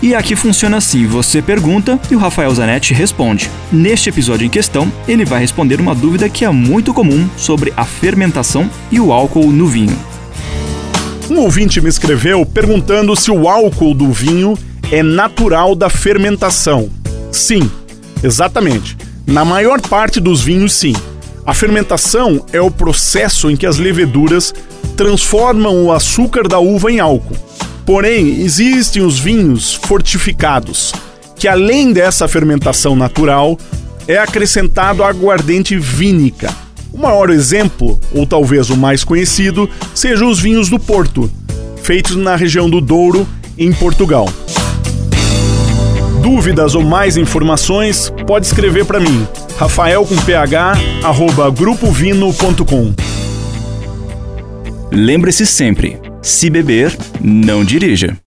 E aqui funciona assim: você pergunta e o Rafael Zanetti responde. Neste episódio em questão, ele vai responder uma dúvida que é muito comum sobre a fermentação e o álcool no vinho. Um ouvinte me escreveu perguntando se o álcool do vinho é natural da fermentação. Sim, exatamente. Na maior parte dos vinhos, sim. A fermentação é o processo em que as leveduras transformam o açúcar da uva em álcool. Porém, existem os vinhos fortificados, que além dessa fermentação natural, é acrescentado aguardente vínica. O maior exemplo, ou talvez o mais conhecido, seja os vinhos do Porto, feitos na região do Douro, em Portugal. Dúvidas ou mais informações, pode escrever para mim, rafael com ph, arroba grupovino.com. Lembre-se sempre, se beber, não dirija.